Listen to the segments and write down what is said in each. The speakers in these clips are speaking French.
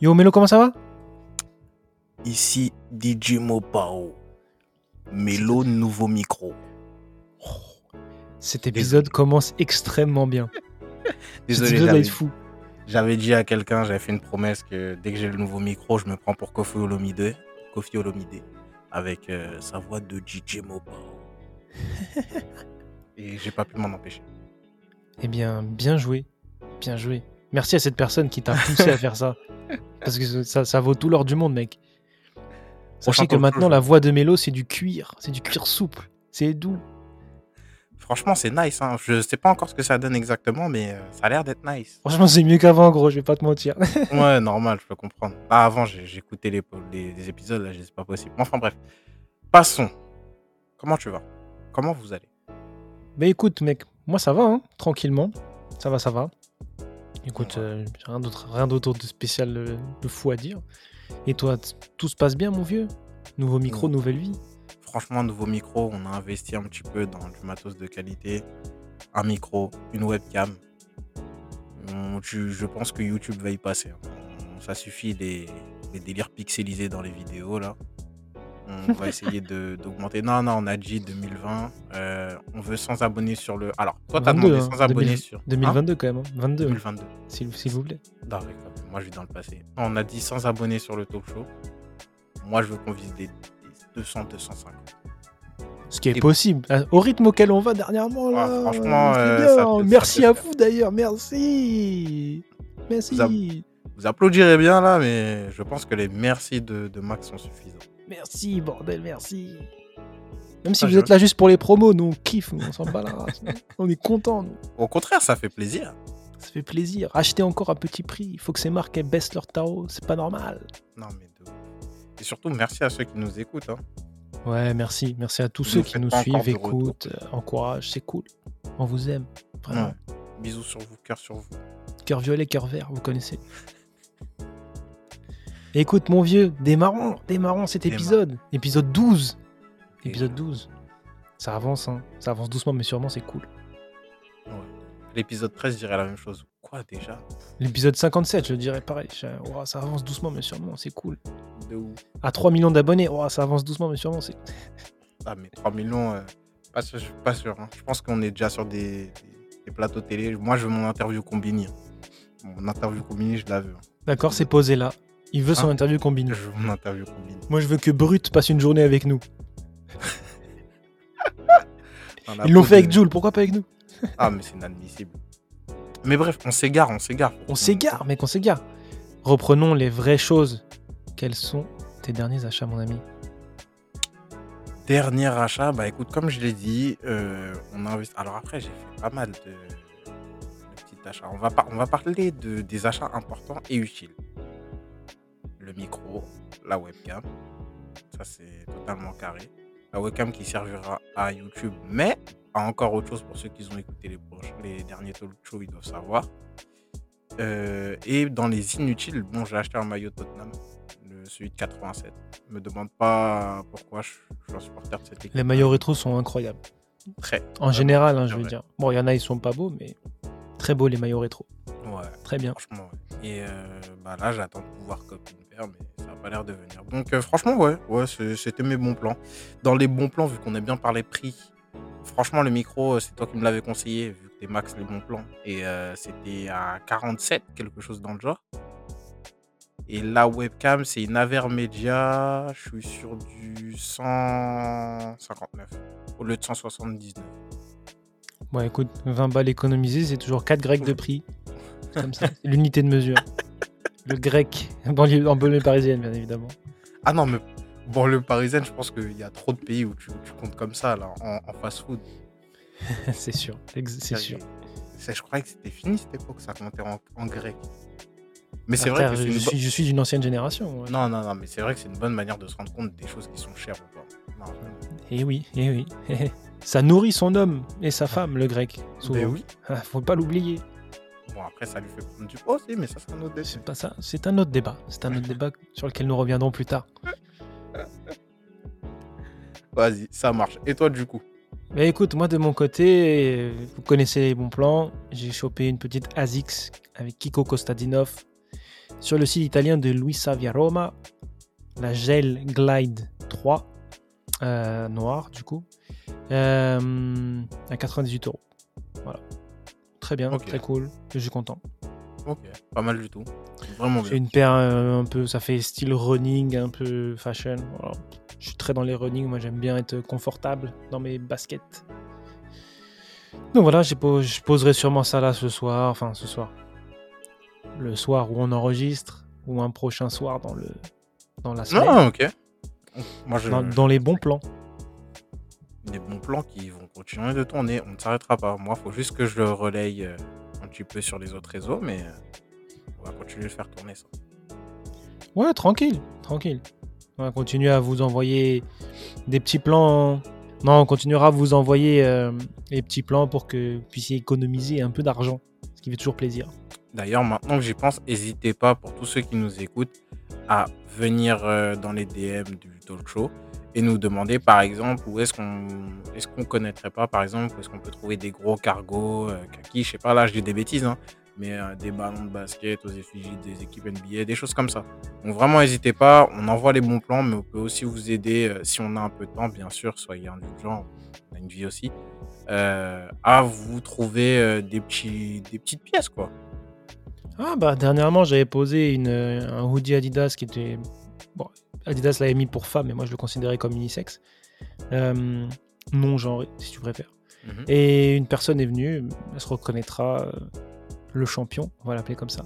Yo Melo, comment ça va? Ici DJ Mopao. Mélo, nouveau micro. Cet épisode commence extrêmement bien. Cet Désolé, être fou. j'avais dit à quelqu'un, j'avais fait une promesse que dès que j'ai le nouveau micro, je me prends pour Kofi Olomide, Kofi Olomide avec euh, sa voix de DJ Mopao. Et j'ai pas pu m'en empêcher. Eh bien, bien joué. Bien joué. Merci à cette personne qui t'a poussé à faire ça. Parce que ça, ça vaut tout l'or du monde, mec. Sachant Sachez que qu'en maintenant, la voix de Mélo, c'est du cuir. C'est du cuir souple. C'est doux. Franchement, c'est nice. Hein. Je sais pas encore ce que ça donne exactement, mais euh, ça a l'air d'être nice. Franchement, c'est mieux qu'avant, gros. Je vais pas te mentir. Ouais, normal, je peux comprendre. Ah, avant, j'écoutais les, les, les épisodes, là, c'est pas possible. Enfin, bref. Passons. Comment tu vas? Comment vous allez? Mais écoute, mec, moi ça va, hein, tranquillement. Ça va, ça va. Écoute, euh, rien d'autre, rien d'autre de spécial, euh, de fou à dire. Et toi, tout se passe bien, mon vieux? Nouveau micro, Ouais. nouvelle vie? Franchement, nouveau micro, on a investi un petit peu dans du matos de qualité. Un micro, une webcam. On- tu- je pense que YouTube va y passer. hein. Ça suffit les, les délires pixelisés dans les vidéos, là. On va essayer de- d'augmenter. Non, non, on a dit 2020. euh, on veut 100 abonnés sur le. Alors, toi, t'as 22, demandé hein, 100 abonnés 2000 sur. Hein 2022 quand même, hein, 22, 2022. s'il vous plaît. Non, même, moi, je vis dans le passé. On a dit 100 abonnés sur le talk show. Moi, je veux qu'on vise des, des 200, 250. Ce qui est Et- possible. Ah, Au rythme auquel on va dernièrement, là. Ah, franchement, euh, bien. ça peut- ça Merci à vous d'ailleurs, merci. Merci. Vous applaudirez bien là, mais je pense que les merci de, de Max sont suffisants. Merci, bordel, merci. Même si Ah, vous je- êtes là juste pour les promos, nous on kiffe, nous, on s'en bat nous. On est contents, nous. Au contraire, ça fait plaisir. Ça fait plaisir. Achetez encore à petit prix. Il faut que ces marques elles baissent leur tarot. C'est pas normal. Non, mais de. Et surtout, merci à ceux qui nous écoutent. hein. Ouais, merci. Merci à tous Vous ceux qui nous suivent, écoutent, euh, encouragent. C'est cool. On vous aime. Vraiment. Ouais. Bisous sur vous, cœur sur vous. Cœur violet, cœur vert, vous connaissez. Écoute, mon vieux, démarrons, démarrons cet épisode. Épisode 12. Et- Épisode 12. Ça avance, hein. Ça avance doucement, mais sûrement, c'est cool. L'épisode 13, je dirais la même chose. Quoi déjà? L'épisode 57, je dirais pareil. Ouah, ça avance doucement, mais sûrement, c'est cool. De ouf. À 3 millions d'abonnés, ouah, ça avance doucement, mais sûrement, c'est. Ah, mais 3 millions, euh, pas sûr. Pas sûr hein. Je pense qu'on est déjà sur des, des- des plateaux télé. Moi, je veux mon interview combinée. Mon interview combinée, je la veux. hein. D'accord, c'est posé là. Il veut son Hein interview combinée. Je veux mon interview combinée. Moi, je veux que Brut passe une journée avec nous. Ils l'ont fait avec Jules, pourquoi pas avec nous? Ah, mais c'est inadmissible. Mais bref, on s'égare, on s'égare. On s'égare, mec, on s'égare. Reprenons les vraies choses. Quels sont tes derniers achats, mon ami? Dernier achat, bah écoute, comme je l'ai dit, euh, on a investi. Alors après, j'ai fait pas mal de, de petits achats. On va, par- on va parler de, des achats importants et utiles. Le micro, la webcam, ça c'est totalement carré. La webcam qui servira à YouTube, mais à encore autre chose pour ceux qui ont écouté les, proches, les derniers talk shows, ils doivent savoir. Euh, et dans les inutiles, bon, j'ai acheté un maillot Tottenham, le, celui de 87. Me demande pas pourquoi je, je suis un supporter de cette équipe. Les maillots rétro sont incroyables. Très. En général, hein, je c'est veux dire. Bon, il y en a, ils sont pas beaux, mais très beaux les maillots rétro. Ouais, Très bien. franchement, ouais. Et euh, bah là, j'attends de pouvoir copier une paire, mais ça n'a pas l'air de venir. Donc, euh, franchement, ouais, ouais c'est- c'était mes bons plans. Dans les bons plans, vu qu'on a bien parlé prix, franchement, le micro, euh, c'est toi qui me l'avais conseillé, vu que t'es max les bons plans. Et euh, c'était à 47, quelque chose dans le genre. Et la webcam, c'est une Avermedia. Je suis sur du 159 au lieu de 179. Bon, écoute, 20 balles économisées, c'est toujours 4 grecs de prix. Comme ça, l'unité de mesure. Le grec, en banlieue, en banlieue parisienne, bien évidemment. Ah non, mais bon, le parisien, je pense qu'il y a trop de pays où tu, tu comptes comme ça, là, en, en fast-food. c'est sûr, c'est sûr. Je croyais que c'était fini cette époque, ça comptait en, en grec. Mais c'est Ah, vrai que je, une suis, je suis d'une ancienne génération. ouais. Non, non, non, mais c'est vrai que c'est une bonne manière de se rendre compte des choses qui sont chères ou pas. Non, vraiment. Eh oui, eh oui. Ça nourrit son homme et sa femme, le grec. Souvent. Ben oui. Ah, Faut pas l'oublier. Bon, après, ça lui fait prendre du poids aussi, mais ça, c'est un autre déchet. C'est pas ça. C'est un autre débat. C'est un autre débat sur lequel nous reviendrons plus tard. Vas-y, ça marche. Et toi, du coup? Mais écoute, moi de mon côté, vous connaissez les bons plans. J'ai chopé une petite ASICS avec Kiko Kostadinov. sur le site italien de Luisa Roma, la Gel Glide 3, euh, noir du coup, euh, à 98 euros. Voilà. Très bien, très cool, je suis content. Ok, pas mal du tout. Vraiment C'est bien. une paire euh, un peu, ça fait style running, un peu fashion. Je suis très dans les running, moi j'aime bien être confortable dans mes baskets. Donc voilà, j'ai je poserai sûrement ça là ce soir, enfin ce soir. Le soir où on enregistre, ou un prochain soir dans, le, dans la semaine. Non, ok. Moi, je, dans, dans les bons plans. Des bons plans qui vont continuer de tourner. On ne s'arrêtera pas. Moi, il faut juste que je le relaye euh, un petit peu sur les autres réseaux, mais euh, on va continuer de faire tourner ça. Ouais, tranquille, tranquille. On va continuer à vous envoyer des petits plans. Non, on continuera à vous envoyer euh, les petits plans pour que vous puissiez économiser un peu d'argent, ce qui fait toujours plaisir. D'ailleurs, maintenant que j'y pense, n'hésitez pas, pour tous ceux qui nous écoutent, à venir euh, dans les DM du talk show et nous demander, par exemple, où est-ce qu'on est-ce qu'on connaîtrait pas, par exemple, où est-ce qu'on peut trouver des gros cargos, euh, je sais pas, là, je dis des bêtises, hein, mais euh, des ballons de basket aux effigies des équipes NBA, des choses comme ça. Donc vraiment, n'hésitez pas, on envoie les bons plans, mais on peut aussi vous aider, euh, si on a un peu de temps, bien sûr, soyez indulgents, on a une vie aussi, euh, à vous trouver des, petits, des petites pièces, quoi. Ah bah dernièrement j'avais posé une, un hoodie Adidas qui était... Bon, Adidas l'avait mis pour femme, mais moi je le considérais comme unisexe. Euh, non genré, si tu préfères. Mhm. Et une personne est venue, elle se reconnaîtra, euh, le champion, on va l'appeler comme ça.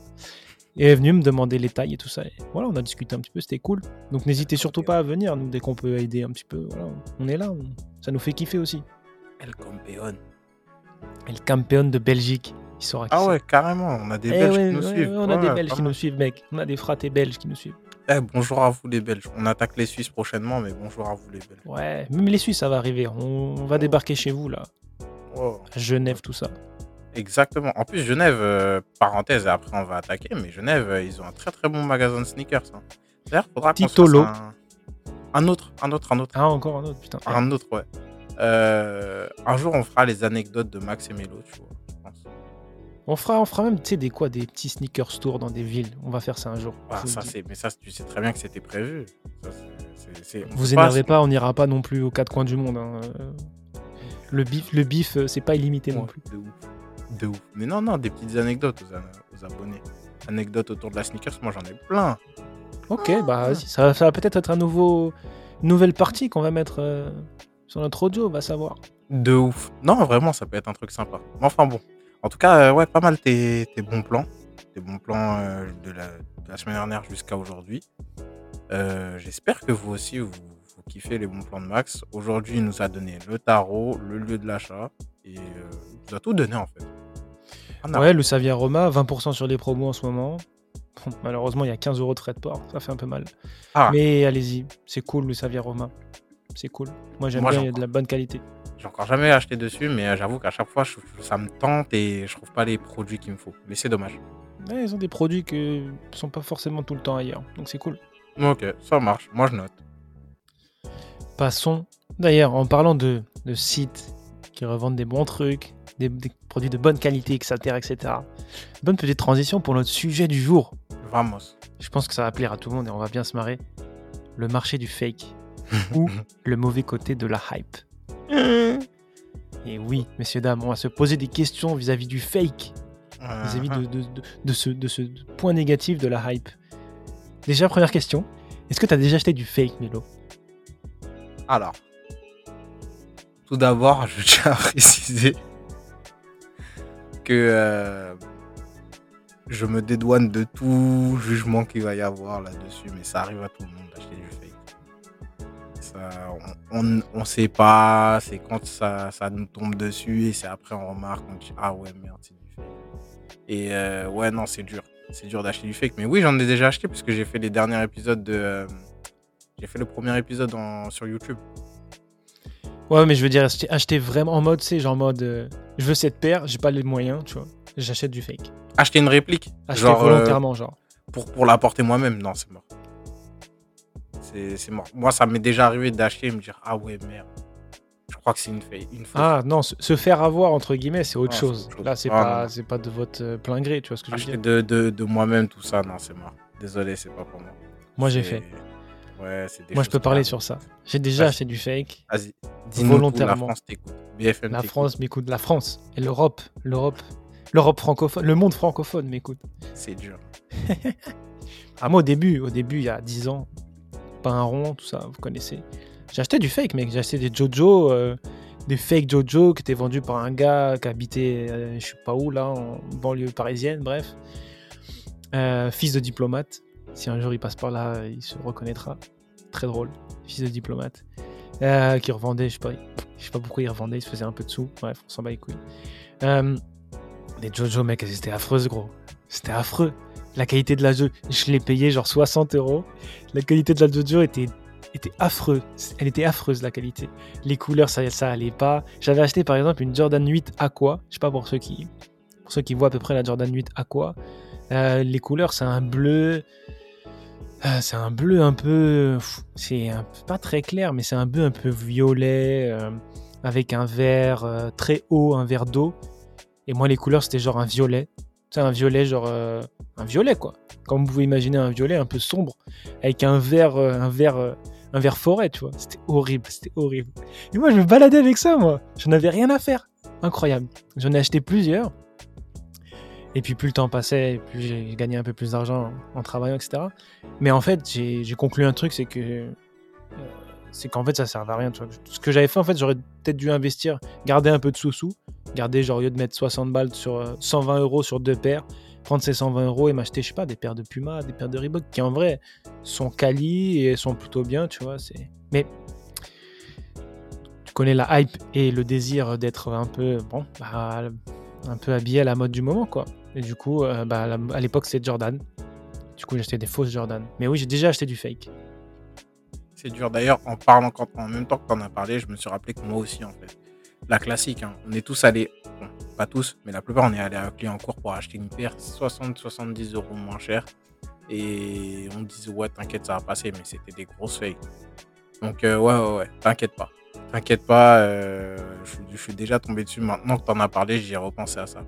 Et elle est venue me demander les tailles et tout ça. Et voilà, on a discuté un petit peu, c'était cool. Donc n'hésitez surtout pas à venir, nous, dès qu'on peut aider un petit peu. Voilà, on est là, on- ça nous fait kiffer aussi. El Campeón. Et le campion de Belgique, il saura qui Ah ouais, carrément, on a des Eh Belges ouais, qui nous ouais, suivent. on a des Belges qui nous suivent, mec. On a des fratés belges qui nous suivent. Eh, bonjour à vous les Belges. On attaque les Suisses prochainement, mais bonjour à vous les Belges. Ouais, même les Suisses, ça va arriver. On, on va débarquer chez vous, là. Oh, Genève, tout ça. Exactement. En plus, Genève, euh, parenthèse, et après on va attaquer, mais Genève, euh, ils ont un très très bon magasin de sneakers. hein. D'ailleurs, faudra qu'on un... un autre, un autre, un autre, Ah, encore un autre, putain. un autre, ouais. Euh, un jour, on fera les anecdotes de Max et Mélo, tu vois. On fera, on fera même, tu sais, des quoi, des petits sneakers tours dans des villes. On va faire ça un jour. Ah, ça, c'est, mais ça, tu sais très bien que c'était prévu. Ça, c'est- c'est- c'est- on Vous énervez pas, on n'ira pas non plus aux quatre coins du monde. hein. Le bif, le bif, euh, c'est pas illimité non Ouais, plus. De ouf. De ouf. Mais non, non, des petites anecdotes aux, abonnés. Anecdotes autour de la sneakers, moi j'en ai plein. Ok, bah vas-y, ça, ça va peut-être être un nouveau, une nouvelle partie qu'on va mettre euh, sur notre audio, on va savoir. De ouf. Non, vraiment, ça peut être un truc sympa. Mais enfin bon. En tout cas, euh, ouais, pas mal tes, tes bons plans. Tes bons plans euh, de, la, de la semaine dernière jusqu'à aujourd'hui. Euh, J'espère que vous aussi, vous, vous kiffez les bons plans de Max. Aujourd'hui, il nous a donné le tarot, le lieu de l'achat. Et il nous a tout donné en fait. À Ouais, le Savia Roma, 20% sur les promos en ce moment. Bon, malheureusement, il y a 15 euros de frais de port, ça fait un peu mal. Ah. Mais allez-y, c'est cool le Savia Roma. C'est cool. Moi j'aime bien, j'en il y a de la bonne qualité. J'ai encore jamais acheté dessus, mais euh, j'avoue qu'à chaque fois, je- ça me tente et je trouve pas les produits qu'il me faut. Mais c'est dommage. Ouais, ils ont des produits qui sont pas forcément tout le temps ailleurs, donc c'est cool. Ok, ça marche. Moi, je note. Passons. D'ailleurs, en parlant de, de sites qui revendent des bons trucs, des, des produits de bonne qualité, etc., etc. Bonne petite transition pour notre sujet du jour. Vamos. Je pense que ça va plaire à tout le monde et on va bien se marrer. Le marché du fake ou le mauvais côté de la hype. Et oui, messieurs, dames, on va se poser des questions vis-à-vis du fake, vis-à-vis de, ce, point négatif de la hype. Déjà, première question. Est-ce que tu as déjà acheté du fake, Milo Alors, tout d'abord, je tiens à préciser que euh, je me dédouane de tout jugement qu'il va y avoir là-dessus, mais ça arrive à tout le monde d'acheter du fake. Ça, on, on, on sait pas, c'est quand ça, ça nous tombe dessus et c'est après on remarque, on dit ah ouais merde c'est du fake. Et euh, ouais non c'est dur, c'est dur d'acheter du fake, mais oui j'en ai déjà acheté parce que j'ai fait les derniers épisodes de, euh, j'ai fait le premier épisode en- sur YouTube. Ouais, mais je veux dire, acheter, acheter vraiment en mode, sais, genre en mode, euh, je veux cette paire, j'ai pas les moyens, tu vois. J'achète du fake. Acheter une réplique, Acheter genre volontairement, genre. pour, pour la porter moi-même, non, c'est mort. C'est mort. Moi, ça m'est déjà arrivé d'acheter et me dire Ah ouais, merde. Je crois que c'est une, fake, une. Ah non, se, faire avoir, entre guillemets, c'est autre c'est chose. autre chose. Là, c'est Ah, pas, pas de votre euh, plein gré, tu vois ce que je veux Acheter dire. de, de, de moi-même, tout ça, non, c'est mort. Désolé, c'est pas pour moi. Moi, j'ai fait. Ouais, des Moi, je peux parler sur ça. J'ai déjà acheté du fake. dis-nous tout, volontairement. La France t'écoute. BFM La. France m'écoute. La France et l'Europe. L'Europe. L'Europe francophone. Le monde francophone m'écoute. C'est dur. Ah, moi, au début, au début, il y a 10 ans, pas un rond, tout ça, vous connaissez. Acheté du fake, mec. Acheté des Jojo, euh, des fake Jojo qui étaient vendus par un gars qui habitait, euh, je sais pas où, là, en banlieue parisienne, bref. Euh, fils de diplomate. Si un jour il passe par là, il se reconnaîtra. Très drôle. Fils de diplomate. Euh, qui revendait, je sais pas, je sais pas pourquoi il revendait, il se faisait un peu de sous. Bref, on s'en bat les couilles. Les Jojo, mec, elles étaient affreuses, gros. C'était affreux. La qualité de la jeu, je l'ai payé genre 60 euros. La qualité de la Jojo était, était affreuse. Elle était affreuse, la qualité. Les couleurs, ça, ça allait pas. J'avais acheté par exemple une Jordan 8 Aqua. Je sais pas pour ceux qui, pour ceux qui voient à peu près la Jordan 8 Aqua. Euh, les couleurs, c'est un bleu. euh, c'est un bleu un peu. C'est pas très clair, mais c'est un bleu un peu violet. euh, avec un vert très haut, un vert d'eau. Et moi, les couleurs, c'était genre un violet. C'est un violet, genre. euh, un violet, quoi. Comme vous pouvez imaginer un violet un peu sombre. Avec un vert. euh, un vert. euh, un vert forêt, tu vois. C'était horrible, c'était horrible. Et moi, je me baladais avec ça, moi. J'en avais rien à faire. Incroyable. J'en ai acheté plusieurs. Et puis plus le temps passait, plus j'ai gagné un peu plus d'argent en, travaillant, etc. Mais en fait, j'ai conclu un truc, c'est que c'est qu'en fait ça servait à rien. Tu vois. Ce que j'avais fait, en fait, j'aurais peut-être dû investir, garder un peu de sous-sous, garder genre au lieu de mettre 60 balles sur euh, 120 euros sur deux paires, prendre ces 120 euros et m'acheter, je sais pas, des paires de Puma, des paires de Reebok qui en vrai sont quali et sont plutôt bien, tu vois. Mais tu connais la hype et le désir d'être un peu bon, bah, un peu habillé à la mode du moment, quoi. Et du coup, euh, bah, à l'époque, c'était Jordan. Du coup, acheté des fausses Jordan. Mais oui, j'ai déjà acheté du fake. C'est dur. D'ailleurs, en parlant, en même temps que tu en as parlé, je me suis rappelé que moi aussi, en fait. La classique, hein, on est tous allés, pas tous, mais la plupart, on est allés à Clignancourt pour acheter une paire 60-70 euros moins cher. Et on disait, ouais, t'inquiète, ça va passer, mais c'était des grosses fakes. Donc, euh, ouais, ouais, ouais, t'inquiète pas. T'inquiète pas, euh, je, suis- déjà tombé dessus. Maintenant que t'en as parlé, j'y ai repensé à ça.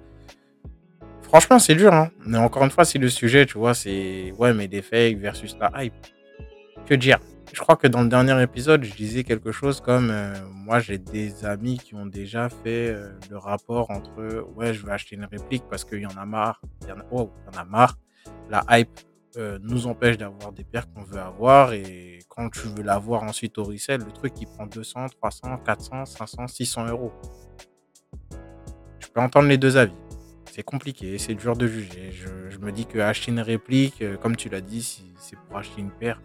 Franchement, c'est dur, hein. Mais encore une fois, c'est le sujet, tu vois, c'est, ouais, mais des fakes versus la hype. Que dire? Je crois que dans le dernier épisode, je disais quelque chose comme euh, moi j'ai des amis qui ont déjà fait euh, le rapport entre ouais je vais acheter une réplique parce qu'il y en a marre, il y oh, il y en a marre. La hype euh, nous empêche d'avoir des paires qu'on veut avoir et quand tu veux l'avoir ensuite au resell, le truc il prend 200, 300, 400, 500, 600 euros. Je peux entendre les deux avis. C'est compliqué, c'est dur de juger. Je, me dis que acheter une réplique, comme tu l'as dit, c'est pour acheter une paire,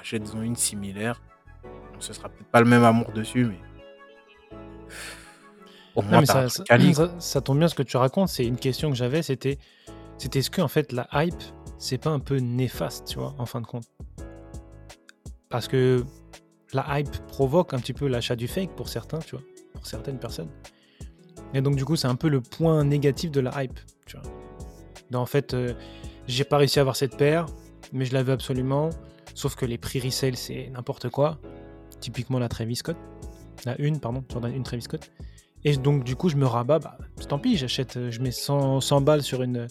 achète-en une similaire. Bon, ce sera peut-être pas le même amour dessus, mais. Au Non, moins, mais un ça, ça- ça- ça tombe bien ce que tu racontes. C'est une question que j'avais. C'était, c'était est-ce que en fait la hype, c'est pas un peu néfaste, tu vois, en fin de compte Parce que la hype provoque un petit peu l'achat du fake pour certains, tu vois, pour certaines personnes. Et donc du coup, c'est un peu le point négatif de la hype, tu vois. Donc, en fait, euh, j'ai pas réussi à avoir cette paire, mais je la veux absolument. Sauf que les prix resale, c'est n'importe quoi. Typiquement la Travis Scott. La une, pardon, une Travis Scott. Et donc, du coup, je me rabats, bah, tant pis, j'achète, euh, je mets 100, 100 balles sur une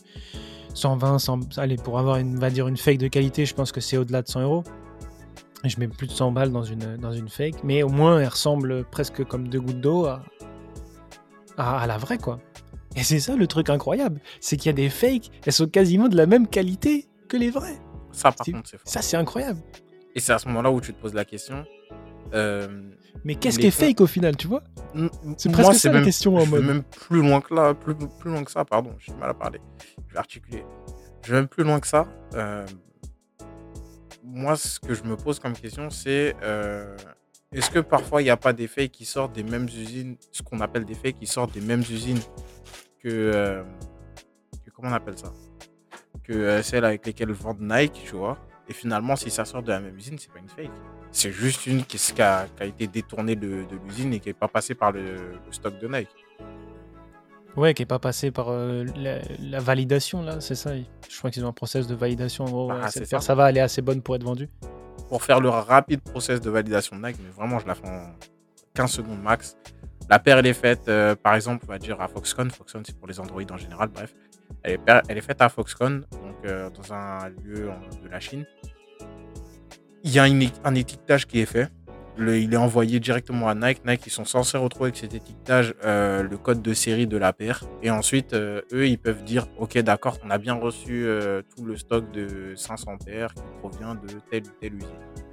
120, 100, allez, pour avoir une, va une fake de qualité, je pense que c'est au-delà de 100 euros. Je mets plus de 100 balles dans une, dans fake, mais au moins, elle ressemble presque comme deux gouttes d'eau à, à, à la vraie, quoi. Et c'est ça le truc incroyable, c'est qu'il y a des fakes, elles sont quasiment de la même qualité que les vraies. Ça, par contre, c'est fort. Ça, c'est incroyable. Et c'est à ce moment-là où tu te poses la question. euh, Mais qu'est-ce qui est fake au final, tu vois? C'est moi, presque ça la question en je vais même plus loin que là, plus, plus loin que ça, pardon, j'ai mal à parler. Je vais articuler. Je vais même plus loin que ça. euh, moi, ce que je me pose comme question, c'est euh, est-ce que parfois il n'y a pas des fakes qui sortent des mêmes usines, ce qu'on appelle des fakes qui sortent des mêmes usines que, que- comment on appelle ça? Que euh, celles avec lesquelles vendent Nike, tu vois. Et finalement, si ça sort de la même usine, c'est pas une fake. C'est juste une qui, qui a, qui a été détournée de, de l'usine et qui n'est pas passée par le, le stock de Nike. Ouais, qui est pas passé par euh, la, la validation là, c'est ça. Je crois qu'ils ont un process de validation. En gros, c'est cette ça. va, est assez bonne pour être vendue. Pour faire le rapide process de validation de Nike, mais vraiment, je la fais en 15 secondes max. La paire, elle est faite, euh, par exemple, on va dire à Foxconn. Foxconn, c'est pour les Android en général, bref. Elle est, faite à Foxconn, donc euh, dans un lieu de la Chine. Il y a un étiquetage qui est fait. Il est envoyé directement à Nike. Nike, ils sont censés retrouver avec cet étiquetage euh, le code de série de la paire. Et ensuite, eux, ils peuvent dire Ok, d'accord, on a bien reçu tout le stock de 500 paires qui provient de telle ou telle usine.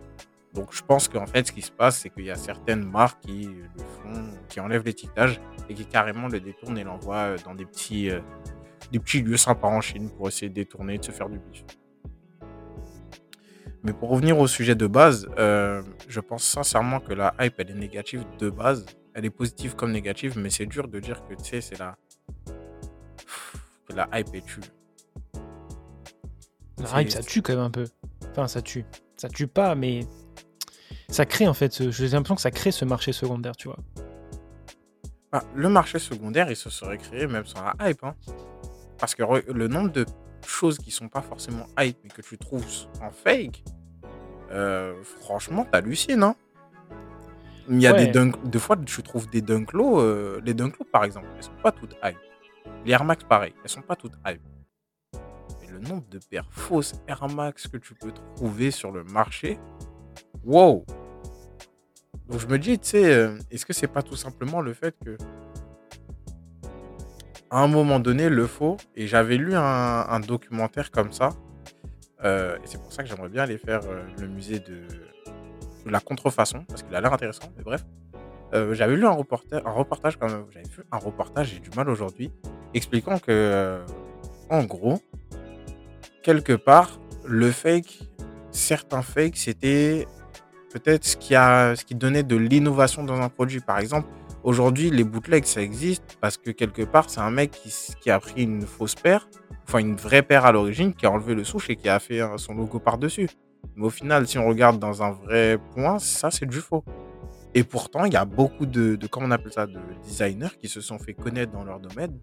Donc je pense qu'en fait, ce qui se passe, c'est qu'il y a certaines marques qui le font, qui enlèvent l'étiquetage et qui carrément le détournent et l'envoient euh, dans des petits, euh, des petits lieux sympas en Chine pour essayer de détourner, de se faire du bif. Mais pour revenir au sujet de base, euh, je pense sincèrement que la hype, elle est négative de base. Elle est positive comme négative, mais c'est dur de dire que, tu sais, c'est la... que la hype est tue. La hype, ça tue quand même un peu. Enfin, ça tue. Ça tue pas, mais ça crée en fait, j'ai l'impression que ça crée ce marché secondaire, tu vois. Ah, le marché secondaire, il se serait créé même sans la hype. Hein. Parce que le nombre de choses qui sont pas forcément hype mais que tu trouves en fake, euh, franchement, t'hallucines. Hein il y a des dunk, des fois, tu trouves des dunklows. Euh, les dunklows, par exemple, elles sont pas toutes hype. Les Air Max, pareil, elles sont pas toutes hype. Mais le nombre de paires fausses Air Max que tu peux trouver sur le marché, wow Donc je me dis, tu sais, euh, est-ce que c'est pas tout simplement le fait que à un moment donné, le faux, et j'avais lu un, documentaire comme ça, euh, et c'est pour ça que j'aimerais bien aller faire euh, le musée de, la contrefaçon, parce qu'il a l'air intéressant, mais bref. j'avais lu un un reportage quand même, j'avais vu un reportage, j'ai du mal aujourd'hui, expliquant que, en gros, quelque part, le fake, certains fakes, c'était peut-être ce ce qui donnait de l'innovation dans un produit. Par exemple, aujourd'hui, les bootlegs, ça existe parce que quelque part, c'est un mec qui, a pris une fausse paire, enfin une vraie paire à l'origine, qui a enlevé le souche et qui a fait son logo par-dessus. Mais au final, si on regarde dans un vrai point, ça, c'est du faux. Et pourtant, il y a beaucoup de, de, comment on appelle ça, de designers qui se sont fait connaître dans leur domaine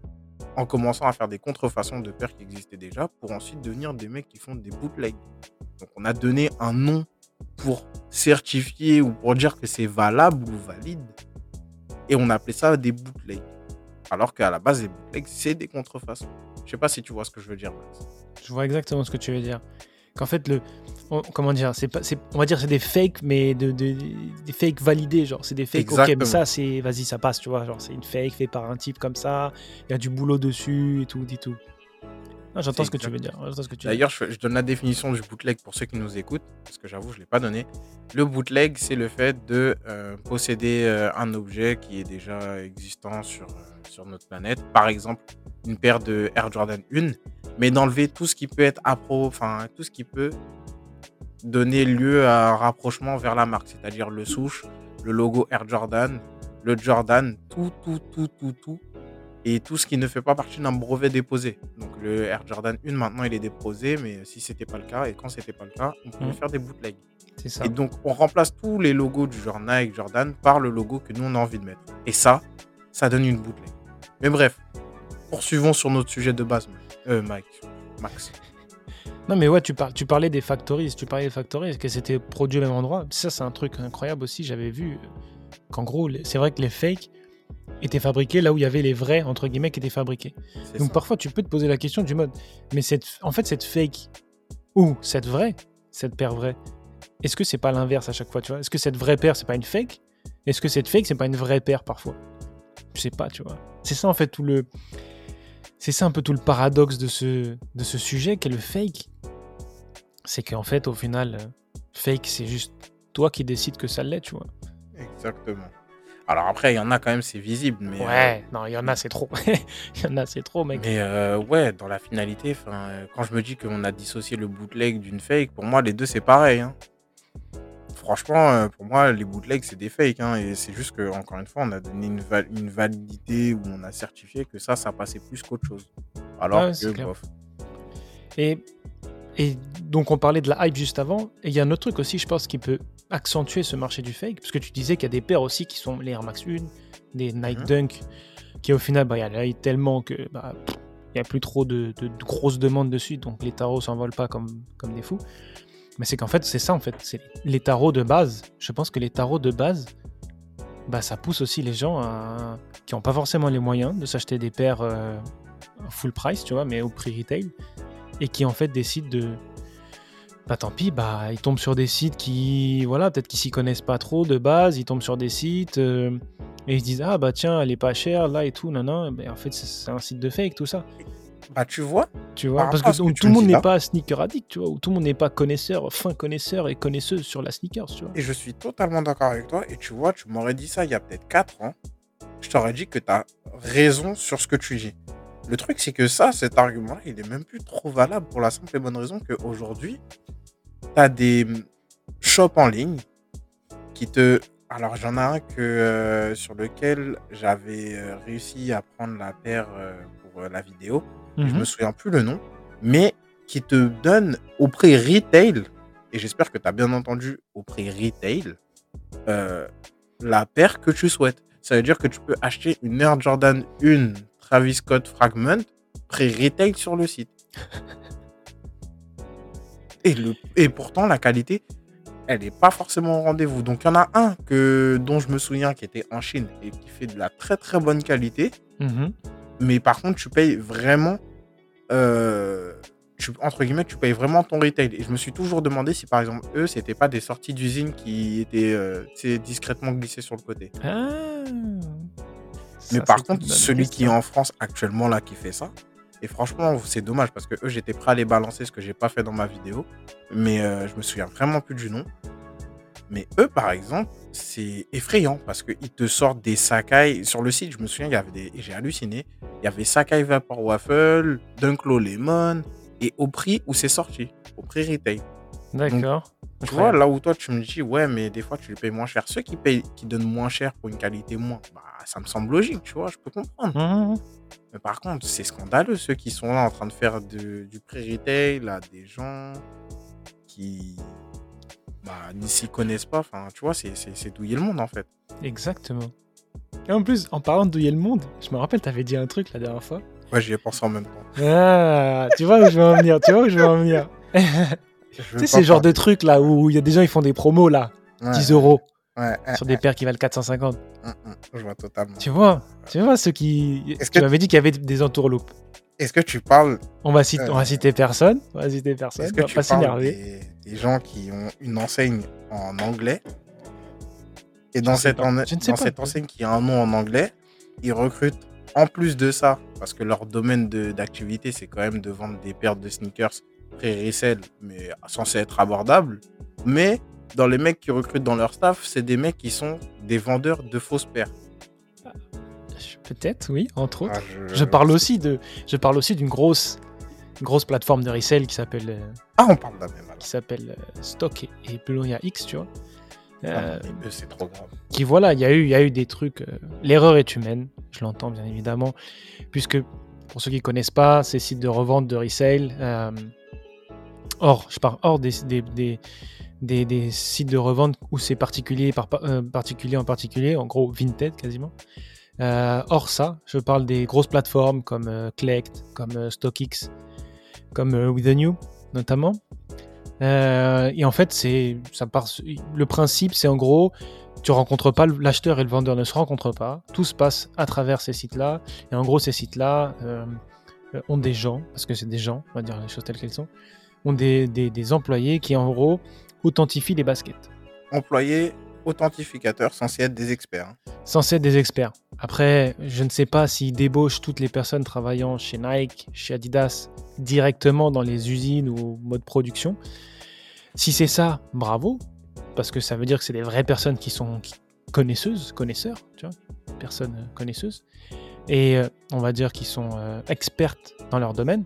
en commençant à faire des contrefaçons de paires qui existaient déjà pour ensuite devenir des mecs qui font des bootlegs. Donc on a donné un nom pour certifier ou pour dire que c'est valable ou valide. Et on appelait ça des bootlegs. Alors qu'à la base, les bootlegs, c'est des contrefaçons. Je sais pas si tu vois ce que je veux dire. Je vois exactement ce que tu veux dire. Qu'en fait, le, comment dire, c'est pas, on va dire c'est des fakes, mais de, des fakes validés, genre c'est des fakes. Ok, mais ça c'est, vas-y, ça passe, tu vois, genre c'est une fake fait par un type comme ça, il y a du boulot dessus et tout, et tout. Ah, j'entends ce que tu veux dire. D'ailleurs, je, donne la définition du bootleg pour ceux qui nous écoutent, parce que j'avoue, je ne l'ai pas donné. Le bootleg, c'est le fait de euh, posséder euh, un objet qui est déjà existant sur, euh, sur notre planète. Par exemple, une paire de Air Jordan 1, mais d'enlever tout ce qui peut être appro, enfin, tout ce qui peut donner lieu à un rapprochement vers la marque, c'est-à-dire le souche, le logo Air Jordan, le Jordan, tout, tout, tout, tout, tout et tout ce qui ne fait pas partie d'un brevet déposé. Donc le Air Jordan 1 maintenant il est déposé, mais si c'était pas le cas et quand c'était pas le cas, on pouvait mmh. faire des bootlegs. C'est ça. Et donc on remplace tous les logos du genre Nike, Jordan par le logo que nous on a envie de mettre. Et ça, ça donne une bootleg. Mais bref, poursuivons sur notre sujet de base, euh, Mike, Max. Non mais ouais, tu, tu parlais des factories, tu parlais des factories, que c'était produit au même endroit? Ça c'est un truc incroyable aussi, j'avais vu qu'en gros, c'est vrai que les fakes, étaient fabriqués là où il y avait les vrais, entre guillemets, qui étaient fabriqués. Donc parfois, tu peux te poser la question du mode, mais cette, en fait, cette fake ou cette vraie, cette paire vraie, est-ce que c'est pas l'inverse à chaque fois, tu vois? Est-ce que cette vraie paire, c'est pas une fake? Est-ce que cette fake, c'est pas une vraie paire parfois? Je sais pas, tu vois. C'est ça, en fait, tout le... C'est ça un peu tout le paradoxe de ce, de ce sujet qu'est le fake. C'est qu'en fait, au final, euh, fake, c'est juste toi qui décides que ça l'est, tu vois. Exactement. Alors après, il y en a quand même, c'est visible. Mais, ouais, euh, non, il y en a, c'est trop. Il y en a, c'est trop, mec. Mais euh, ouais, dans la finalité, quand je me dis qu'on a dissocié le bootleg d'une fake, pour moi, les deux, c'est pareil. Hein. Franchement, euh, pour moi, les bootlegs, c'est des fakes. Hein, et c'est juste que, encore une fois, on a donné une, une validité où on a certifié que ça, ça passait plus qu'autre chose. Alors que, bof. Et, et donc, on parlait de la hype juste avant. Et il y a un autre truc aussi, je pense, qui peut accentuer ce marché du fake, parce que tu disais qu'il y a des paires aussi qui sont les Air Max 1, des Nike mhm. Dunk, qui au final, bah, il y a tellement que bah, il n'y a plus trop de, grosses demandes dessus, donc les tarots s'envolent pas comme, comme des fous. Mais c'est qu'en fait, c'est ça, en fait, c'est les tarots de base. Je pense que les tarots de base, bah, ça pousse aussi les gens à- qui n'ont pas forcément les moyens de s'acheter des paires euh, full price, tu vois, mais au prix retail, et qui en fait décident de. Bah tant pis, bah ils tombent sur des sites qui, voilà, peut-être qu'ils s'y connaissent pas trop de base, ils tombent sur des sites euh, et ils se disent ah bah tiens elle est pas chère là et tout, non non, mais en fait c'est- un site de fake tout ça, Bah, tu vois, tu vois, Par parce que tu tout le monde n'est pas sneaker addict, tu vois, ou tout le monde n'est pas connaisseur, fin connaisseur et connaisseuse sur la sneakers, tu vois. et je suis totalement d'accord avec toi. Et tu vois, tu m'aurais dit ça il y a peut-être 4 ans. Je t'aurais dit que tu as raison sur ce que tu dis. Le truc, c'est que ça, cet argument-là, il est même plus trop valable pour la simple et bonne raison qu'aujourd'hui, tu as des mm, shops en ligne qui te. Alors, j'en ai un que, euh, sur lequel j'avais euh, réussi à prendre la paire euh, pour la vidéo. je Mhm. me souviens plus le nom, mais qui te donne au prix retail, et j'espère que tu as bien entendu au prix retail, la paire que tu souhaites. Ça veut dire que tu peux acheter une Air Jordan 1 Travis Scott Fragment prix retail sur le site. Et, le, et pourtant, la qualité, elle n'est pas forcément au rendez-vous. Donc, il y en a un que, dont je me souviens qui était en Chine et qui fait de la très très bonne qualité. Mhm. Mais par contre, tu payes vraiment. euh, tu, entre guillemets, tu payes vraiment ton retail. Et je me suis toujours demandé si, par exemple, eux, c'était pas des sorties d'usine qui étaient euh, discrètement glissées sur le côté. Ah. Mais Ça, par contre, celui qui est en France actuellement, là, qui fait ça, et franchement, c'est dommage parce que eux, j'étais prêt à les balancer, ce que j'ai pas fait dans ma vidéo. Mais euh, je me souviens vraiment plus du nom. Mais eux, par exemple, c'est effrayant parce qu'ils te sortent des Sakai. Sur le site, je me souviens, il y avait des. J'ai halluciné. Il y avait Sakai Vapor Waffle, Dunklo Lemon, et au prix où c'est sorti, au prix retail. D'accord. Tu vois, là où toi, tu me dis, ouais, mais des fois, tu les payes moins cher. Ceux qui payent, qui donnent moins cher pour une qualité moins, bah, ça me semble logique, tu vois, je peux comprendre. Mhm. Mais par contre, c'est scandaleux ceux qui sont là en train de faire de- du pré-retail à des gens qui bah, n'y s'y connaissent pas. Enfin, tu vois, c'est douiller le monde en fait. Exactement. Et en plus, en parlant de douiller le monde, je me rappelle, t'avais dit un truc la dernière fois. Ouais, j'y ai pensé en même temps. Ah, tu vois où je veux en venir, tu vois où je veux en venir. Tu sais, c'est le genre de truc là où il y a des gens, ils font des promos là, Ouais, 10 euros, Ouais, sur des paires qui valent 450. ouais, ouais, je vois totalement. Tu vois, tu vois ceux qui. Tu m'avais dit qu'il y avait des entourloupes. Est-ce que tu parles, On va, citer, on Euh, va citer personne, on va citer personne, est-ce que tu pas parles s'énerver. des, des gens qui ont une enseigne en anglais? Et dans, cette, en- dans cette enseigne qui a un nom en anglais, ils recrutent en plus de ça, parce que leur domaine d'activité, c'est quand même de vendre des paires de sneakers pré-resell, mais censés être abordables. Mais dans les mecs qui recrutent dans leur staff, c'est des mecs qui sont des vendeurs de fausses paires. Peut-être, oui, entre autres. Ah, Je parle aussi de, je parle aussi d'une grosse, grosse plateforme de resell qui s'appelle, euh, Ah, on parle de la même alors. qui s'appelle euh, Stock et, et X, tu vois. Euh, Ah, mais eux, c'est trop grave. qui voilà, il y a eu, il y a eu des trucs. euh, L'erreur est humaine, je l'entends bien évidemment, puisque pour ceux qui connaissent pas, ces sites de revente de resale, euh, hors, je parle hors des, des, des, des- sites de revente où c'est particulier par pa- euh, en particulier, en gros Vinted quasiment. Euh, hors ça, je parle des grosses plateformes comme euh, Collect, comme euh, StockX, comme euh, With the New notamment. Euh, et en fait, ça part. Le principe, c'est en gros, tu rencontres pas l'acheteur et le vendeur ne se rencontrent pas. Tout se passe à travers ces sites-là. Et en gros, ces sites-là ont des gens, parce que c'est des gens, on va dire les choses telles qu'elles sont, ont des, des- des employés qui en gros authentifient les baskets, Employés authentificateurs censés être des experts. hein. censés être des experts. Après, je ne sais pas s'ils débauchent toutes les personnes travaillant chez Nike, chez Adidas, directement dans les usines ou mode production. Si c'est ça, bravo, parce que ça veut dire que c'est des vraies personnes qui sont connaisseuses, connaisseurs, tu vois, personnes euh, connaisseuses, et euh, on va dire qu'ils sont euh, expertes dans leur domaine.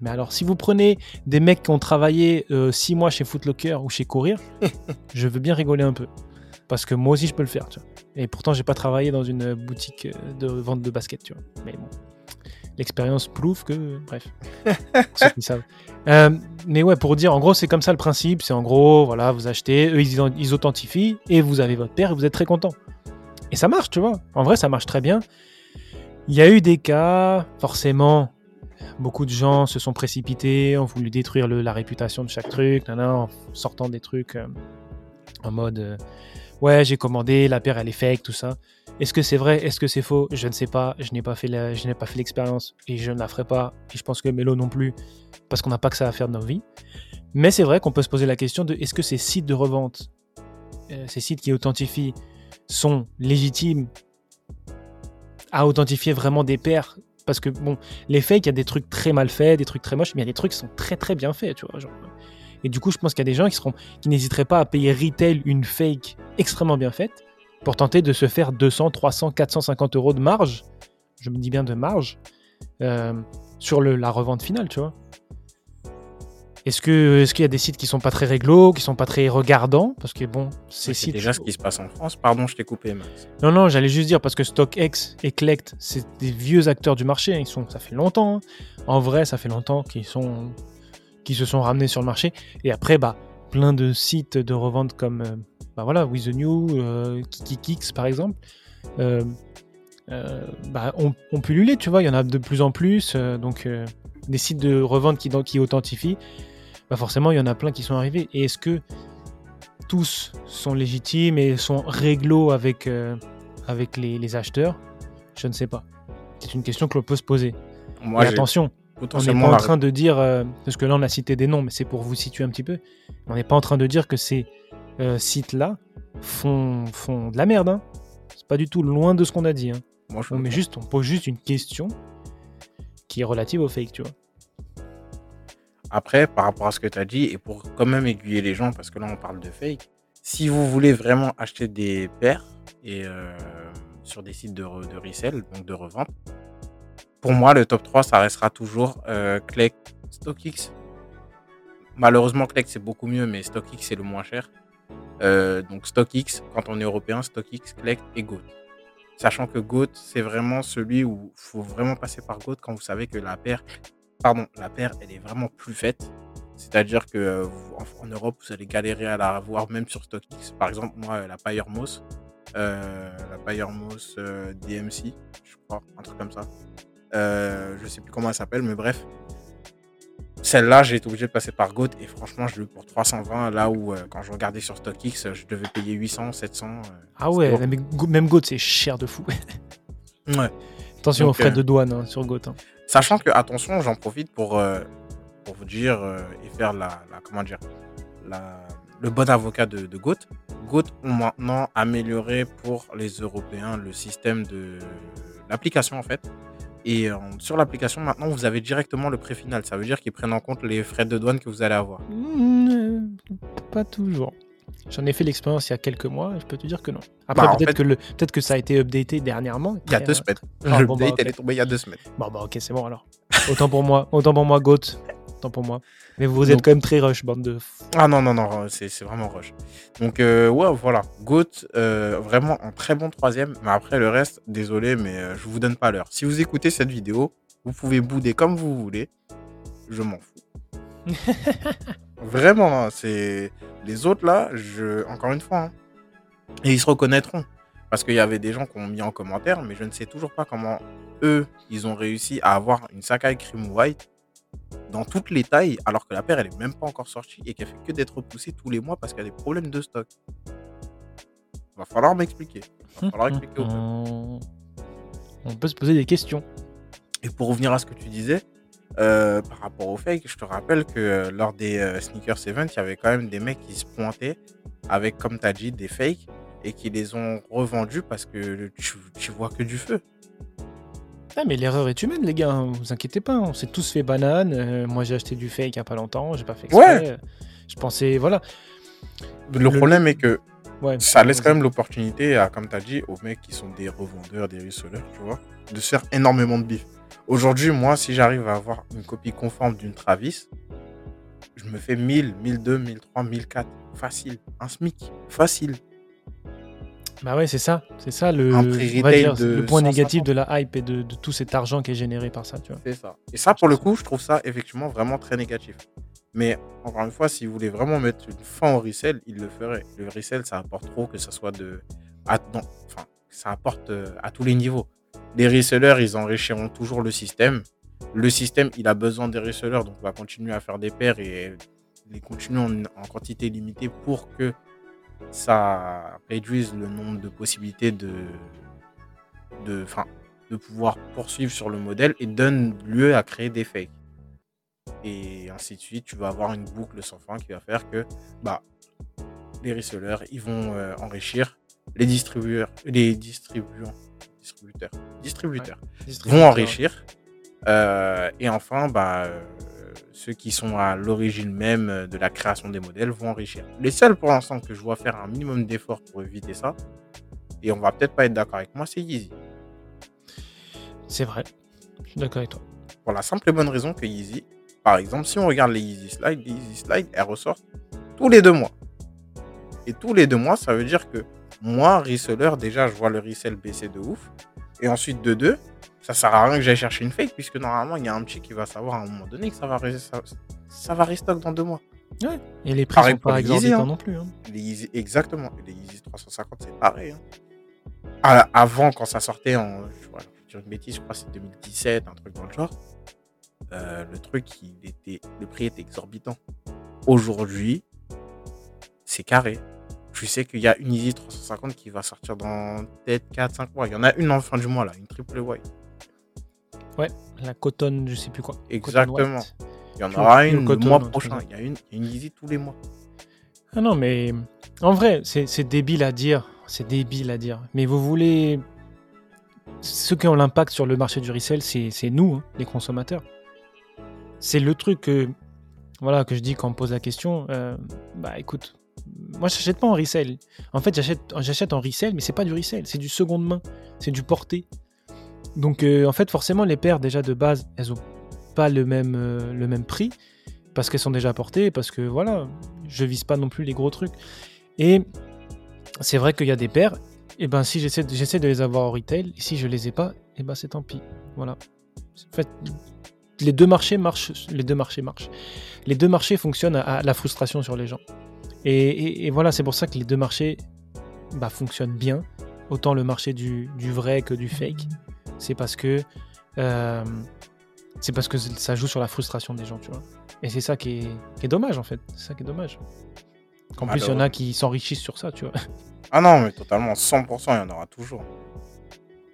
Mais alors, si vous prenez des mecs qui ont travaillé 6 mois chez Footlocker ou chez Courir, je veux bien rigoler un peu. Parce que moi aussi, je peux le faire, tu vois. Et pourtant, j'ai pas travaillé dans une boutique euh, de vente de basket, tu vois. Mais bon, l'expérience prouve que, bref, pour ceux qui savent. Euh, mais ouais, pour dire, en gros, c'est comme ça le principe. C'est en gros, voilà, vous achetez, eux, ils, ils authentifient, et vous avez votre paire, et vous êtes très content. Et ça marche, tu vois. En vrai, ça marche très bien. Il y a eu des cas, forcément, beaucoup de gens se sont précipités, ont voulu détruire la réputation de chaque truc, en sortant des trucs euh, en mode euh, Ouais, j'ai commandé, la paire elle est fake, tout ça. Est-ce que c'est vrai? Est-ce que c'est faux? Je ne sais pas. Je n'ai pas fait l'expérience et je ne la ferai pas. Et je pense que Melo non plus, parce qu'on n'a pas que ça à faire de nos vies. Mais c'est vrai qu'on peut se poser la question de est-ce que ces sites de revente, euh, ces sites qui authentifient, sont légitimes à authentifier vraiment des paires Parce que bon, les fakes, il y a des trucs très mal faits, des trucs très moches, mais il y a des trucs qui sont très très bien faits, tu vois. genre. Et du coup, je pense qu'il y a des gens qui n'hésiteraient pas à payer retail une fake extrêmement bien faite pour tenter de se faire 200, 300, 450 euros de marge, je me dis bien de marge, euh, sur la revente finale, tu vois. Est-ce que est-ce qu'il y a des sites qui sont pas très réglo, qui sont pas très regardants? Parce que bon, ces C'est sites. déjà ce qui se passe en France. Pardon, je t'ai coupé, Max. Non, non, j'allais juste dire parce que StockX et Collect, c'est des vieux acteurs du marché. hein, Ils sont, ça fait longtemps. hein. En vrai, ça fait longtemps qu'ils sont, se sont ramenés sur le marché. Et après, bah, plein de sites de revente comme, euh, bah voilà, With the New, euh, KikiKix par exemple, euh, euh, bah, ont, ont pullulé. Tu vois, il y en a de plus en plus. euh, donc, euh, des sites de revente qui, qui authentifient. Bah forcément, il y en a plein qui sont arrivés. Et est-ce que tous sont légitimes et sont réglo avec, euh, avec les, les acheteurs? Je ne sais pas. C'est une question que l'on peut se poser. Moi, j'ai attention, on n'est pas en train de dire, euh, parce que là on a cité des noms, mais c'est pour vous situer un petit peu, on n'est pas en train de dire que ces euh, sites-là font, font de la merde. Hein. C'est pas du tout loin de ce qu'on a dit. hein. Moi, je On, met comprends. juste, on pose juste une question qui est relative au fake, tu vois. Après, par rapport à ce que tu as dit, et pour quand même aiguiller les gens, parce que là on parle de fake, si vous voulez vraiment acheter des paires et euh, sur des sites de, re- resell, donc de revente, pour moi le top 3 ça restera toujours euh, Clegg, StockX. Malheureusement Clegg c'est beaucoup mieux, mais StockX c'est le moins cher. Euh, donc StockX, quand on est européen, StockX, Clegg et Goat. Sachant que Goat c'est vraiment celui où il faut vraiment passer par Goat quand vous savez que la paire pardon, la paire, elle est vraiment plus faite. C'est-à-dire que euh, en, en Europe, vous allez galérer à la avoir, même sur StockX. Par exemple, moi, euh, la Moss, euh, la Moss euh, DMC, je crois, un truc comme ça. Je sais plus comment elle s'appelle, mais bref. Celle-là, j'ai été obligé de passer par Goat et franchement, je l'ai eu pour 320. Là où, quand je regardais sur StockX, je devais payer 800, 700. euh, Ah ouais, Go- même Goat c'est cher de fou. Ouais. Attention Donc, aux frais de douane hein, sur Goat. hein. Sachant que, attention, j'en profite pour, euh, vous dire euh, et faire la, comment dire, le bon avocat de, de Goat. Goat ont maintenant amélioré pour les Européens le système de l'application en fait. Et euh, sur l'application, maintenant, vous avez directement le prix final. Ça veut dire qu'ils prennent en compte les frais de douane que vous allez avoir. Mm, euh, pas toujours. J'en ai fait l'expérience il y a quelques mois, et je peux te dire que non. Après, Bah, peut-être fait- que, le- peut-être que ça a été updaté dernièrement. Il y a deux euh, semaines. Ah, bon, bah, elle est tombée il y a deux semaines. Bon, bah, ok, c'est bon alors. Autant pour moi, autant pour moi, Goat. Autant pour moi. Mais vous êtes Donc- quand même très rush, bande de. Ah non, non, non, c'est c'est vraiment rush. Donc, euh, ouais, voilà. Goat, euh, vraiment un très bon troisième. Mais après, le reste, désolé, mais euh, je vous donne pas l'heure. Si vous écoutez cette vidéo, vous pouvez bouder comme vous voulez. Je m'en fous. vraiment, hein, c'est. Les autres, là, je... encore une fois, hein, et ils se reconnaîtront. Parce qu'il y avait des gens qui ont mis en commentaire, mais je ne sais toujours pas comment eux, ils ont réussi à avoir une Sakai Cream White dans toutes les tailles, alors que la paire, elle est même pas encore sortie et qu'elle fait que d'être repoussée tous les mois parce qu'il y a des problèmes de stock. Va falloir m'expliquer. Va falloir expliquer au peuple. on... on peut se poser des questions. Et pour revenir à ce que tu disais, euh, par rapport au fake, je te rappelle que euh, lors des euh, sneakers event, il y avait quand même des mecs qui se pointaient avec, comme tu as dit, des fakes et qui les ont revendus parce que tu, tu vois que du feu. Ah, mais l'erreur est humaine, les gars. hein, Vous inquiétez pas. On s'est tous fait banane. moi, j'ai acheté du fake il y a pas longtemps. J'ai pas fait exprès. Ouais. Je pensais, voilà. Le, Le- problème est que Ouais. ça laisse quand même l'opportunité, à, comme tu as dit, aux mecs qui sont des revendeurs, des resellers, tu vois, de se faire énormément de bif. Aujourd'hui, moi, si j'arrive à avoir une copie conforme d'une Travis, je me fais 1000, 1002, 1003, 1004. Facile. Un SMIC. Facile. Bah ouais, c'est ça. C'est ça le, dire, de le point 150. négatif de la hype et de, de tout cet argent qui est généré par ça, tu vois. C'est ça. Et ça, pour le coup, je trouve ça effectivement vraiment très négatif. Mais encore une fois, si vous voulez vraiment mettre une fin au resell, il le ferait. Le resell, ça apporte trop, que ce soit de. à- non, enfin, ça apporte euh, à tous les niveaux. Les resellers, ils enrichiront toujours le système. Le système, il a besoin des resellers, donc on va continuer à faire des paires et les continuer en, en quantité limitée pour que ça réduise le nombre de possibilités de, de, de pouvoir poursuivre sur le modèle et donne lieu à créer des fakes. Et ainsi de suite, tu vas avoir une boucle sans fin qui va faire que bah, les resellers ils vont euh, enrichir les distributeurs, les distributeurs, distributeurs, distributeurs vont enrichir. Euh, et enfin, bah, euh, ceux qui sont à l'origine même de la création des modèles vont enrichir. Les seuls pour l'instant que je vois faire un minimum d'efforts pour éviter ça, et on va peut-être pas être d'accord avec moi, c'est Yeezy. C'est vrai, je suis d'accord avec toi. Pour la simple et bonne raison que Yeezy, par exemple, si on regarde les Yeezy Slide, les Yeezy Slide, elles ressortent tous les deux mois. Et tous les deux mois, ça veut dire que moi, reseller, déjà, je vois le resell baisser de ouf. Et ensuite, de deux, ça sert à rien que j'aille chercher une fake, puisque normalement, il y a un petit qui va savoir à un moment donné que ça va, ça, ça va restock dans deux mois. Ouais. Et les prix sont pas exorbitants hein. non plus. Hein. Les exactement. Les Yeezy 350, c'est pareil. Hein. avant, quand ça sortait en. Je vois, je une bêtise, je crois que c'est 2017, un truc dans le genre. Euh, le truc, il était, le prix était exorbitant. Aujourd'hui, c'est carré je sais qu'il y a une Easy 350 qui va sortir dans peut-être 4-5 mois. Il y en a une en fin du mois, là, une triple white. Ouais, la coton, je sais plus quoi. Exactement. Il y en aura une le mois prochain. Il y a une, une Easy tous les mois. Ah non, mais en vrai, c'est débile à dire. C'est débile à dire. Mais vous voulez. Ceux qui ont l'impact sur le marché du resell, c'est nous, hein, les consommateurs. C'est le truc que, voilà, que je dis quand on me pose la question. Euh, bah écoute, moi, j'achète pas en resell. En fait, j'achète en resell, mais c'est pas du resell, c'est du seconde main, c'est du porté. Donc, euh, en fait, forcément, les paires déjà de base, elles ont pas le même, euh, le même prix parce qu'elles sont déjà portées, parce que voilà, je vise pas non plus les gros trucs. Et c'est vrai qu'il y a des paires, et ben si j'essaie de les avoir en retail, et si je les ai pas, et ben c'est tant pis. Voilà. Les deux marchés marchent, les deux marchés marchent. Les deux marchés fonctionnent à la frustration sur les gens. Et, voilà, c'est pour ça que les deux marchés bah, fonctionnent bien. Autant le marché du, vrai que du fake. C'est parce que euh, c'est parce que ça joue sur la frustration des gens, tu vois. Et c'est ça qui est, dommage en fait. C'est ça qui est dommage. En plus, il y en a qui s'enrichissent sur ça, tu vois. Ah non, mais totalement, 100%, il y en aura toujours.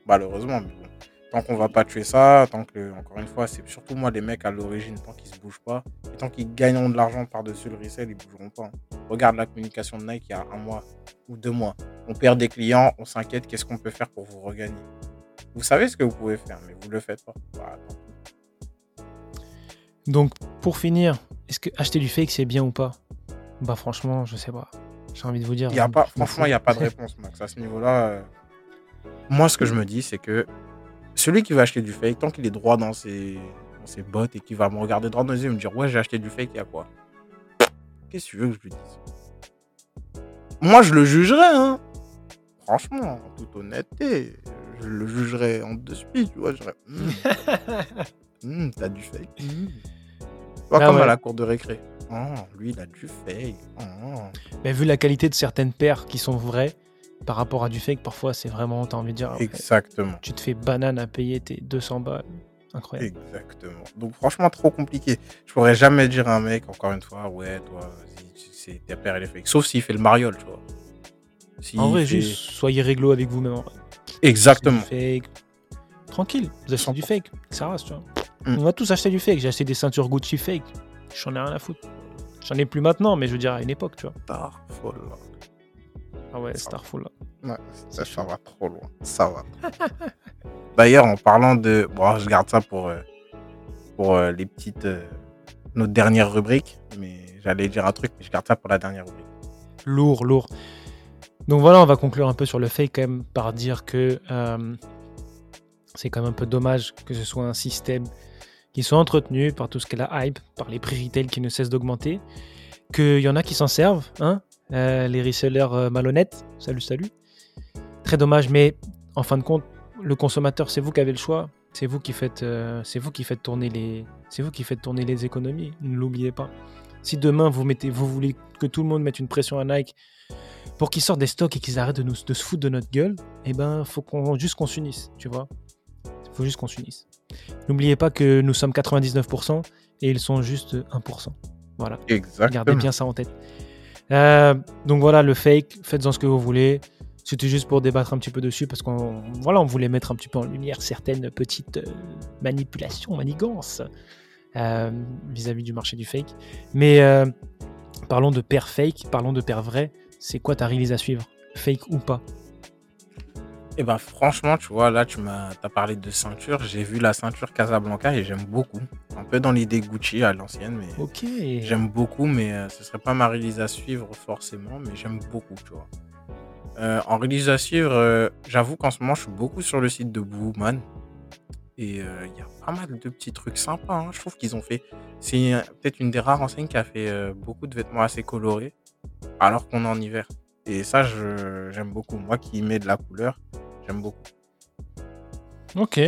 Malheureusement, mais bon tant qu'on va pas tuer ça, tant que, encore une fois, c'est surtout moi les mecs à l'origine, tant qu'ils se bougent pas, et tant qu'ils gagneront de l'argent par-dessus le resell, ils bougeront pas. Hein. Regarde la communication de Nike il y a un mois ou deux mois. On perd des clients, on s'inquiète, qu'est-ce qu'on peut faire pour vous regagner? Vous savez ce que vous pouvez faire, mais vous le faites pas. Bah, Donc, pour finir, est-ce que acheter du fake c'est bien ou pas? Bah, franchement, je sais pas. J'ai envie de vous dire. Il y a pas, franchement, il n'y a pas de réponse, Max. À ce niveau-là, euh, moi, ce que je me dis, c'est que celui qui va acheter du fake, tant qu'il est droit dans ses, ses bottes et qu'il va me regarder droit dans les yeux et me dire Ouais, j'ai acheté du fake, il y a quoi? Qu'est-ce que tu veux que je lui dise? Moi, je le jugerais, hein. Franchement, en toute honnêteté, je le jugerais en deux suite, tu vois. Je dirais hum, T'as du fake. Hmm. Pas ah comme à la cour de récré. Oh, lui, il a du fake. Oh. Mais vu la qualité de certaines paires qui sont vraies, par rapport à du fake, parfois, c'est vraiment, t'as envie de dire. Exactement. Tu te fais banane à payer tes 200 balles. Incroyable. Exactement. Donc, franchement, trop compliqué. Je pourrais jamais dire à un mec, encore une fois, ouais, toi, vas-y, ta paire, elle est fake. Sauf s'il fait le mariole, tu vois. en vrai, juste soyez réglo avec vous-même. Exactement. Fake. Tranquille, vous achetez du fake. Ça reste, tu vois. Mm. On va tous acheter du fake. J'ai acheté des ceintures Gucci fake. J'en ai rien à foutre. J'en ai plus maintenant, mais je veux dire à une époque, tu vois. Starfall. Ah ouais, Starfall. Ouais, ça, ça va trop loin. Ça va. D'ailleurs, en parlant de. Bon, je garde ça pour, euh, pour euh, les petites. Euh, notre dernière rubrique. Mais j'allais dire un truc, mais je garde ça pour la dernière rubrique. Lourd, lourd. Donc voilà, on va conclure un peu sur le fake quand même par dire que c'est quand même un peu dommage que ce soit un système qui soit entretenu par tout ce qu'est la hype, par les prix retail qui ne cessent d'augmenter, qu'il y en a qui s'en servent, hein, euh, les resellers euh, malhonnêtes. Salut, salut. Très dommage, mais en fin de compte, le consommateur, c'est vous qui avez le choix. C'est vous qui faites, euh, c'est vous qui faites tourner les, c'est vous qui faites tourner les économies. Ne l'oubliez pas. Si demain vous mettez, vous voulez que tout le monde mette une pression à Nike pour qu'ils sortent des stocks et qu'ils arrêtent de nous de se foutre de notre gueule, eh ben faut qu'on juste qu'on s'unisse, tu vois. Il faut juste qu'on s'unisse. N'oubliez pas que nous sommes 99% et ils sont juste 1%. Voilà. Exactement. Gardez bien ça en tête. Euh, donc voilà, le fake, faites-en ce que vous voulez. C'était juste pour débattre un petit peu dessus parce qu'on voilà, on voulait mettre un petit peu en lumière certaines petites euh, manipulations, manigances euh, vis-à-vis du marché du fake. Mais parlons de père fake, parlons de père vrai. C'est quoi ta release à suivre? Fake ou pas? Et ben franchement, tu vois, là, tu m'as as parlé de ceinture. J'ai vu la ceinture Casablanca et j'aime beaucoup. Un peu dans l'idée Gucci à l'ancienne, mais Ok. j'aime beaucoup. Mais euh, ce serait pas ma release à suivre forcément, mais j'aime beaucoup, tu vois. Euh, en release à suivre, euh, j'avoue qu'en ce moment, je suis beaucoup sur le site de Booman. Et euh, il y a pas mal de petits trucs sympas. hein. Je trouve qu'ils ont fait. C'est peut-être une des rares enseignes qui a fait euh, beaucoup de vêtements assez colorés, alors qu'on est en hiver. Et ça, je- j'aime beaucoup. Moi qui mets de la couleur, j'aime beaucoup. Ok.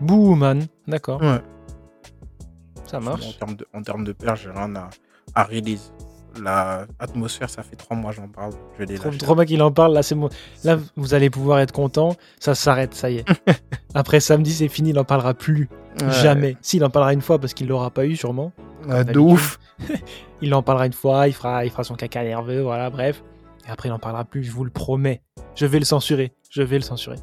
Booman. D'accord. Ouais. Ça En marche. termes de, en termes de paire, j'ai rien à, à release. La atmosphère, ça fait trois mois j'en parle. Je l'ai trop bien qu'il en parle. Là, c'est. Là, vous allez pouvoir être content. Ça s'arrête, ça y est. Après samedi, c'est fini. Il en parlera plus. Ouais. Jamais. S'il en parlera une fois parce qu'il l'aura pas eu, sûrement. De ouf. Il en parlera une fois. Il fera, il fera son caca nerveux. Voilà, bref. Et après, il en parlera plus. Je vous le promets. Je vais le censurer. Je vais le censurer.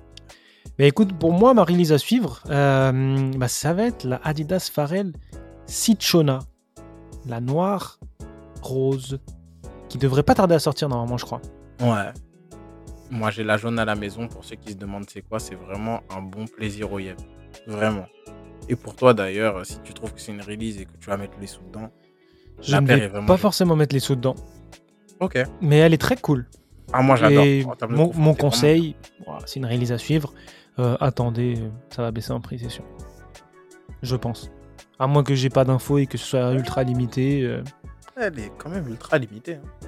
Mais écoute, pour moi, ma release à suivre, euh, bah, ça va être la Adidas Pharrell Citrona. La noire rose. Qui devrait pas tarder à sortir normalement, je crois. Ouais. Moi, j'ai la jaune à la maison. Pour ceux qui se demandent c'est quoi, c'est vraiment un bon plaisir au yep. Vraiment. Et pour toi, d'ailleurs, si tu trouves que c'est une release et que tu vas mettre les sous dedans, Je La ne vais vraiment pas forcément mettre les sous dedans. ok. Mais elle est très cool. Ah, moi, j'adore. Mon, conseil, c'est une release à suivre. Euh, attendez, ça va baisser en prix, c'est sûr. Je pense. À moins que j'ai pas d'infos et que ce soit ultra limité. euh. Elle est quand même ultra limitée. hein.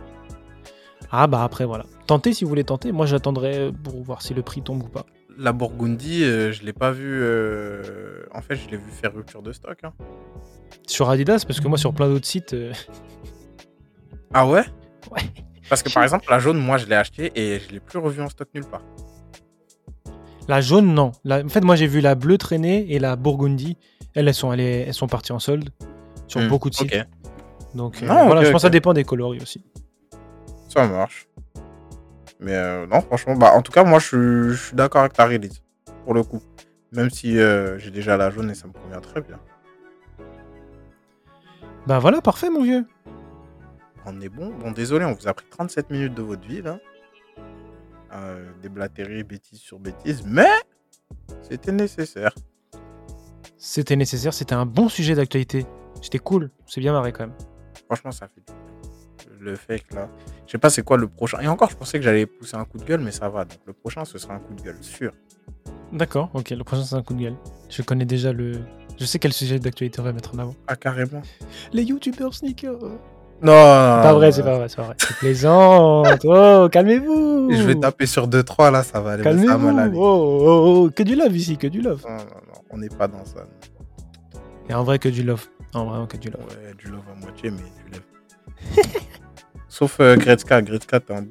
Ah bah après voilà. Tentez si vous voulez tenter. Moi j'attendrai pour voir si le prix tombe ou pas. La Burgundy, euh, je l'ai pas vu. euh, En fait, je l'ai vu faire rupture de stock. hein. Sur Adidas, parce que moi sur plein d'autres sites, euh, Ah ouais? Ouais. Parce que par exemple, la jaune, moi, je l'ai acheté et je l'ai plus revu en stock nulle part. la jaune non. La- En fait moi j'ai vu la bleue traîner et la Burgundy. Elles, elles sont, allées- elles sont parties en solde sur Hmm, beaucoup de sites. Ok, Donc euh, Non, voilà, je pense que ça dépend des coloris aussi. ça marche. Mais euh, non, franchement, bah, en tout cas, moi, je suis, je suis d'accord avec ta release, pour le coup. Même si euh, j'ai déjà la jaune et ça me convient très bien. Bah voilà, parfait mon vieux. On est bon. Bon, désolé, on vous a pris 37 minutes de votre vie, là. Déblatérer bêtises sur bêtises, mais c'était nécessaire. C'était nécessaire, c'était un bon sujet d'actualité. C'était cool, c'est bien marré quand même. Franchement, ça fait du bien. Le fake, là. Je sais pas c'est quoi le prochain. Et encore, je pensais que j'allais pousser un coup de gueule, mais ça va. Donc, le prochain, ce sera un coup de gueule, sûr. D'accord, ok, le prochain c'est un coup de gueule. Je connais déjà le. Je sais quel sujet d'actualité on va mettre en avant. Ah, carrément. Les youtubeurs sneakers. Non, pas vrai, c'est pas vrai, c'est pas vrai. C'est plaisant. oh, calmez-vous. Je vais taper sur 2-3 là, ça va aller. mal Calmez-vous. aller. Oh, oh, oh, que du love ici, que du love. Non, non, non, on n'est pas dans ça. Et en vrai, que du love. En vrai, que du love. Ouais, du love à moitié, mais du love. Sauf euh, Gretzka. Gretzka, t'es un.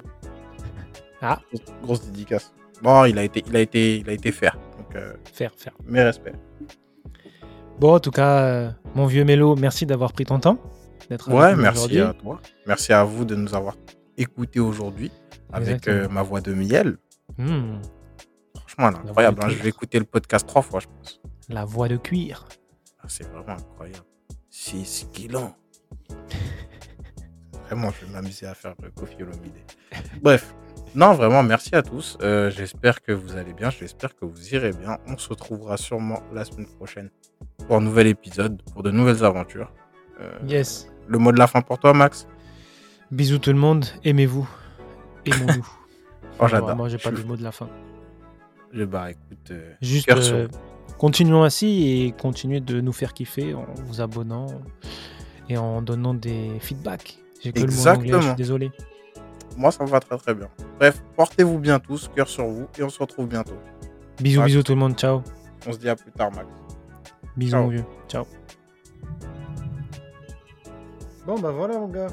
Ah. Grosse, grosse dédicace. Bon, il a été, il a été, il a été faire. Donc, euh, Faire, faire. mes respects. Bon, en tout cas, euh, mon vieux Mélo, merci d'avoir pris ton temps. d'être Ouais, merci à toi. Merci à vous de nous avoir écoutés aujourd'hui avec euh, ma voix de miel. Hmm, Franchement, incroyable. hein. Je vais écouter le podcast trois fois, je pense. la voix de cuir. Ah, c'est vraiment incroyable. 6 kilos. vraiment, je vais m'amuser à faire le Kofi Olomide. Bref. Non, vraiment, merci à tous. Euh, J'espère que vous allez bien. J'espère que vous irez bien. On se retrouvera sûrement la semaine prochaine pour un nouvel épisode, pour de nouvelles aventures. Euh, Yes. le mot de la fin pour toi, Max? Bisous tout le monde, aimez-vous. Aimons-nous. Oh, j'adore. Moi, j'ai pas Je- de mot de la fin. Je bah écoute. euh, Juste, cœur sur continuons ainsi et continuez de nous faire kiffer en vous abonnant et en donnant des feedbacks. J'ai que le mot anglais, je Exactement. suis désolé. moi, ça me va très très bien. Bref, portez-vous bien tous, cœur sur vous, et on se retrouve bientôt. Bisous, bisous tout le monde. Ciao. On se dit à plus tard, Max. Bisous, Ciao. mon vieux. Ciao. Bon, bah voilà, mon gars.